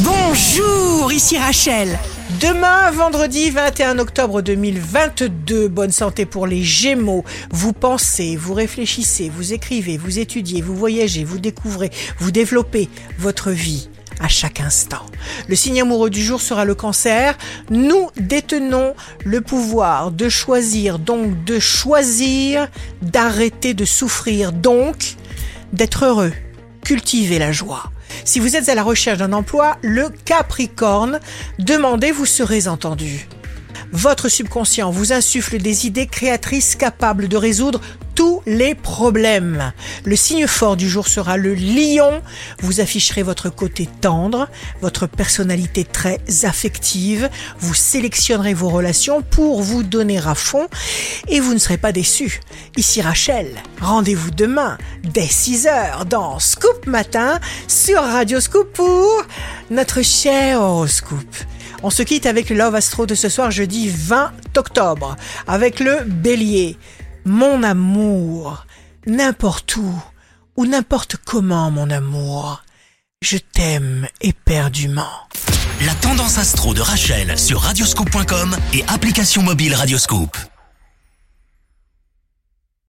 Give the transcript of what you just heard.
Bonjour, ici Rachel. Demain, vendredi 21 octobre 2022, bonne santé pour les Gémeaux. Vous pensez, vous réfléchissez, vous écrivez, vous étudiez, vous voyagez, vous découvrez, vous développez votre vie à chaque instant. Le signe amoureux du jour sera le cancer. Nous détenons le pouvoir de choisir, donc de choisir d'arrêter de souffrir, donc d'être heureux, cultiver la joie. Si vous êtes à la recherche d'un emploi, le Capricorne, demandez, vous serez entendu. Votre subconscient vous insuffle des idées créatrices capables de résoudre tous les problèmes. Le signe fort du jour sera le lion. Vous afficherez votre côté tendre, votre personnalité très affective. Vous sélectionnerez vos relations pour vous donner à fond et vous ne serez pas déçu. Ici Rachel, rendez-vous demain dès 6h dans Scoop Matin sur Radio Scoop pour notre cher horoscope. On se quitte avec Love Astro de ce soir jeudi 20 octobre avec le bélier. Mon amour, n'importe où ou n'importe comment mon amour, je t'aime éperdument. La tendance astro de Rachel sur radioscope.com et application mobile Radioscope.